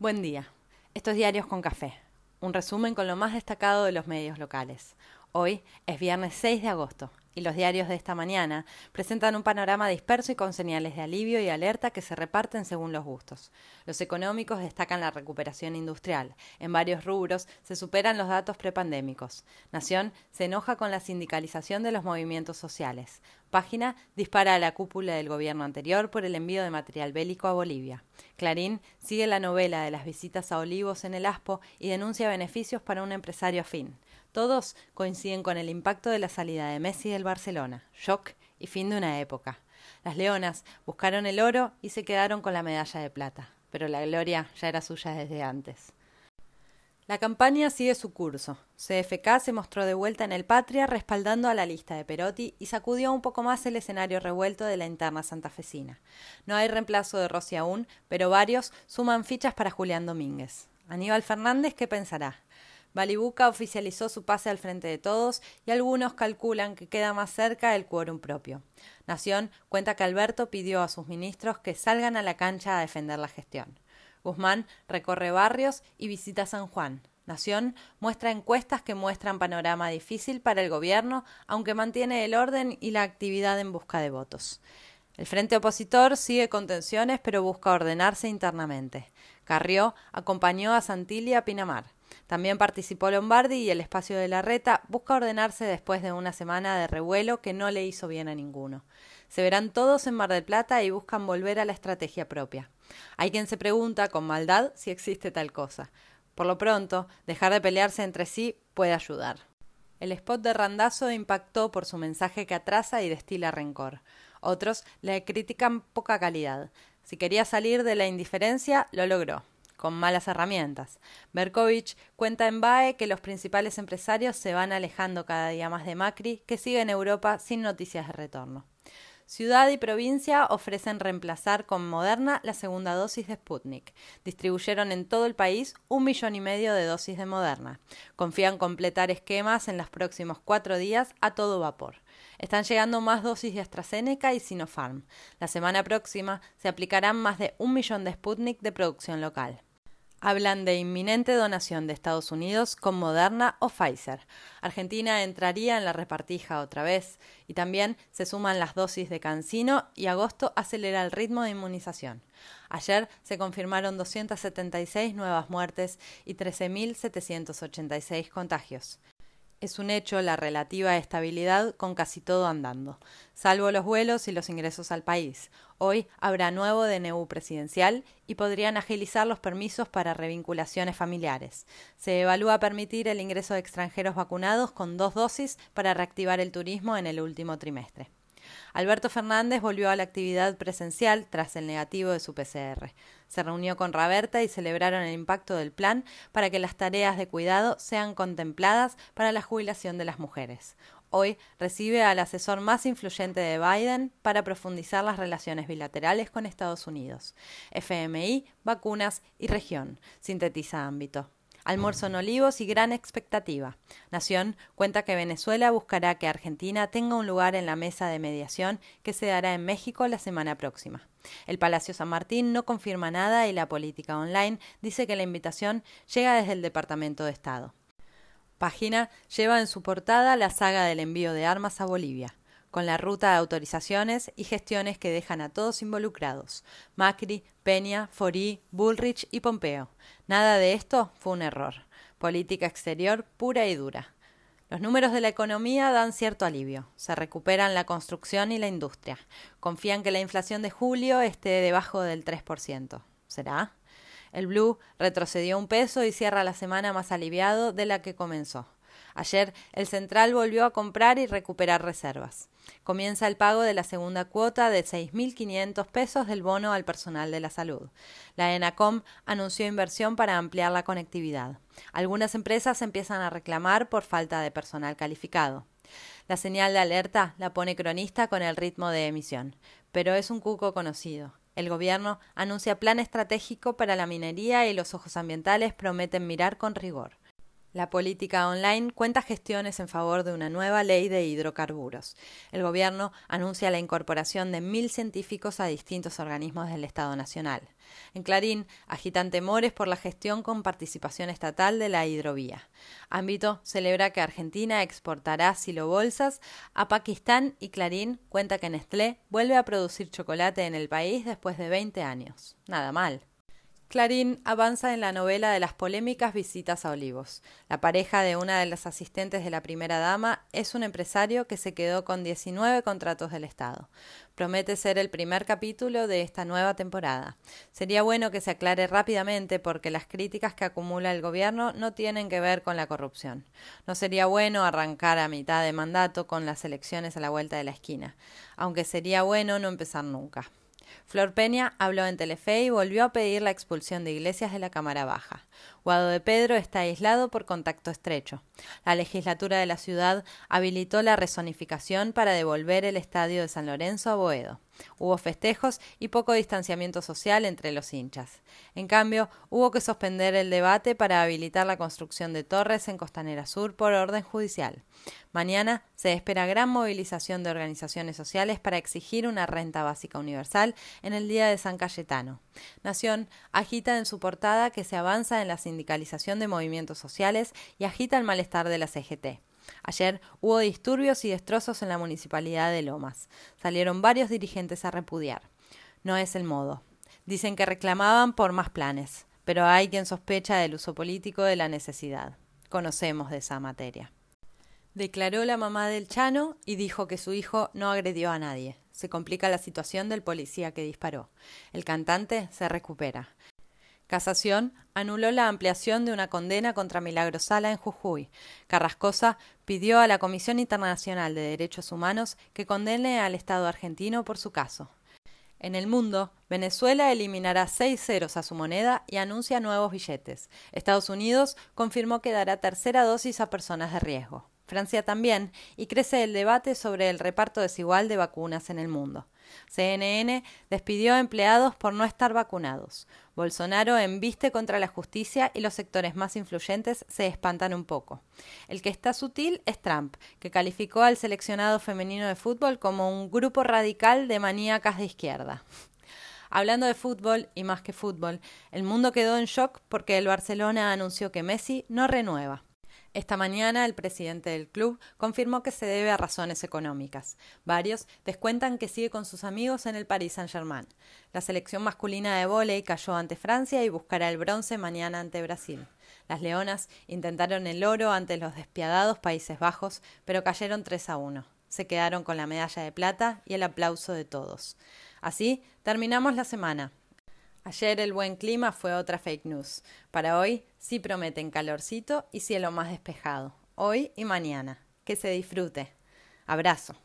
Buen día. Estos diarios con café. Un resumen con lo más destacado de los medios locales. Hoy es viernes 6 de agosto y los diarios de esta mañana presentan un panorama disperso y con señales de alivio y alerta que se reparten según los gustos. Los económicos destacan la recuperación industrial. En varios rubros se superan los datos prepandémicos. Nación se enoja con la sindicalización de los movimientos sociales. Página dispara a la cúpula del gobierno anterior por el envío de material bélico a Bolivia. Clarín sigue la novela de las visitas a Olivos en el ASPO y denuncia beneficios para un empresario afín. Todos coinciden con el impacto de la salida de Messi del Barcelona, shock y fin de una época. Las leonas buscaron el oro y se quedaron con la medalla de plata, pero la gloria ya era suya desde antes. La campaña sigue su curso. CFK se mostró de vuelta en el Patria respaldando a la lista de Perotti y sacudió un poco más el escenario revuelto de la interna santafesina. No hay reemplazo de Rossi aún, pero varios suman fichas para Julián Domínguez. Aníbal Fernández, ¿qué pensará? Balibuca oficializó su pase al frente de todos y algunos calculan que queda más cerca el quórum propio. Nación cuenta que Alberto pidió a sus ministros que salgan a la cancha a defender la gestión. Guzmán recorre barrios y visita San Juan. Nación muestra encuestas que muestran panorama difícil para el gobierno, aunque mantiene el orden y la actividad en busca de votos. El frente opositor sigue con tensiones, pero busca ordenarse internamente. Carrió acompañó a Santilli a Pinamar. También participó Lombardi y el espacio de la reta busca ordenarse después de una semana de revuelo que no le hizo bien a ninguno. Se verán todos en Mar del Plata y buscan volver a la estrategia propia. Hay quien se pregunta con maldad si existe tal cosa. Por lo pronto, dejar de pelearse entre sí puede ayudar. El spot de Randazo impactó por su mensaje que atrasa y destila rencor. Otros le critican poca calidad. Si quería salir de la indiferencia, lo logró con malas herramientas. Berkovich cuenta en BAE que los principales empresarios se van alejando cada día más de Macri, que sigue en Europa sin noticias de retorno. Ciudad y provincia ofrecen reemplazar con Moderna la segunda dosis de Sputnik. Distribuyeron en todo el país un millón y medio de dosis de Moderna. Confían completar esquemas en los próximos cuatro días a todo vapor. Están llegando más dosis de AstraZeneca y Sinopharm. La semana próxima se aplicarán más de un millón de Sputnik de producción local. Hablan de inminente donación de Estados Unidos con Moderna o Pfizer. Argentina entraría en la repartija otra vez y también se suman las dosis de Cancino y agosto acelera el ritmo de inmunización. Ayer se confirmaron 276 nuevas muertes y 13.786 contagios. Es un hecho la relativa estabilidad con casi todo andando, salvo los vuelos y los ingresos al país. Hoy habrá nuevo DNU presidencial y podrían agilizar los permisos para revinculaciones familiares. Se evalúa permitir el ingreso de extranjeros vacunados con dos dosis para reactivar el turismo en el último trimestre. Alberto Fernández volvió a la actividad presencial tras el negativo de su PCR. Se reunió con Raberta y celebraron el impacto del plan para que las tareas de cuidado sean contempladas para la jubilación de las mujeres. Hoy recibe al asesor más influyente de Biden para profundizar las relaciones bilaterales con Estados Unidos. FMI, vacunas y región, sintetiza ámbito almuerzo en Olivos y gran expectativa. Nación cuenta que Venezuela buscará que Argentina tenga un lugar en la mesa de mediación que se dará en México la semana próxima. El Palacio San Martín no confirma nada y la política online dice que la invitación llega desde el Departamento de Estado. Página lleva en su portada la saga del envío de armas a Bolivia con la ruta de autorizaciones y gestiones que dejan a todos involucrados, Macri, Peña, Forí, Bullrich y Pompeo. Nada de esto fue un error. Política exterior pura y dura. Los números de la economía dan cierto alivio. Se recuperan la construcción y la industria. Confían que la inflación de julio esté debajo del 3%. ¿Será? El blue retrocedió un peso y cierra la semana más aliviado de la que comenzó. Ayer el central volvió a comprar y recuperar reservas. Comienza el pago de la segunda cuota de 6.500 pesos del bono al personal de la salud. La ENACOM anunció inversión para ampliar la conectividad. Algunas empresas empiezan a reclamar por falta de personal calificado. La señal de alerta la pone cronista con el ritmo de emisión, pero es un cuco conocido. El gobierno anuncia plan estratégico para la minería y los ojos ambientales prometen mirar con rigor. La política online cuenta gestiones en favor de una nueva ley de hidrocarburos. El gobierno anuncia la incorporación de mil científicos a distintos organismos del Estado Nacional. En Clarín agitan temores por la gestión con participación estatal de la hidrovía. Ámbito celebra que Argentina exportará silobolsas a Pakistán y Clarín cuenta que Nestlé vuelve a producir chocolate en el país después de 20 años. Nada mal. Clarín avanza en la novela de las polémicas visitas a Olivos. La pareja de una de las asistentes de la primera dama es un empresario que se quedó con 19 contratos del Estado. Promete ser el primer capítulo de esta nueva temporada. Sería bueno que se aclare rápidamente porque las críticas que acumula el gobierno no tienen que ver con la corrupción. No sería bueno arrancar a mitad de mandato con las elecciones a la vuelta de la esquina, aunque sería bueno no empezar nunca. Flor Peña habló en Telefe y volvió a pedir la expulsión de iglesias de la Cámara Baja. Guado de Pedro está aislado por contacto estrecho. La legislatura de la ciudad habilitó la resonificación para devolver el estadio de San Lorenzo a Boedo. Hubo festejos y poco distanciamiento social entre los hinchas. En cambio, hubo que suspender el debate para habilitar la construcción de torres en Costanera Sur por orden judicial. Mañana se espera gran movilización de organizaciones sociales para exigir una renta básica universal en el Día de San Cayetano. Nación agita en su portada que se avanza en la sindicalización de movimientos sociales y agita el malestar de la CGT. Ayer hubo disturbios y destrozos en la municipalidad de Lomas. Salieron varios dirigentes a repudiar. No es el modo. Dicen que reclamaban por más planes, pero hay quien sospecha del uso político de la necesidad. Conocemos de esa materia. Declaró la mamá del Chano y dijo que su hijo no agredió a nadie. Se complica la situación del policía que disparó. El cantante se recupera. Casación anuló la ampliación de una condena contra Milagro Sala en Jujuy. Carrascosa pidió a la Comisión Internacional de Derechos Humanos que condene al Estado argentino por su caso. En el mundo, Venezuela eliminará seis ceros a su moneda y anuncia nuevos billetes. Estados Unidos confirmó que dará tercera dosis a personas de riesgo. Francia también, y crece el debate sobre el reparto desigual de vacunas en el mundo. CNN despidió a empleados por no estar vacunados. Bolsonaro embiste contra la justicia y los sectores más influyentes se espantan un poco. El que está sutil es Trump, que calificó al seleccionado femenino de fútbol como un grupo radical de maníacas de izquierda. Hablando de fútbol y más que fútbol, el mundo quedó en shock porque el Barcelona anunció que Messi no renueva. Esta mañana el presidente del club confirmó que se debe a razones económicas. Varios descuentan que sigue con sus amigos en el Paris Saint-Germain. La selección masculina de vóley cayó ante Francia y buscará el bronce mañana ante Brasil. Las leonas intentaron el oro ante los despiadados Países Bajos, pero cayeron 3 a 1. Se quedaron con la medalla de plata y el aplauso de todos. Así terminamos la semana. Ayer el buen clima fue otra fake news. Para hoy sí prometen calorcito y cielo más despejado. Hoy y mañana. Que se disfrute. Abrazo.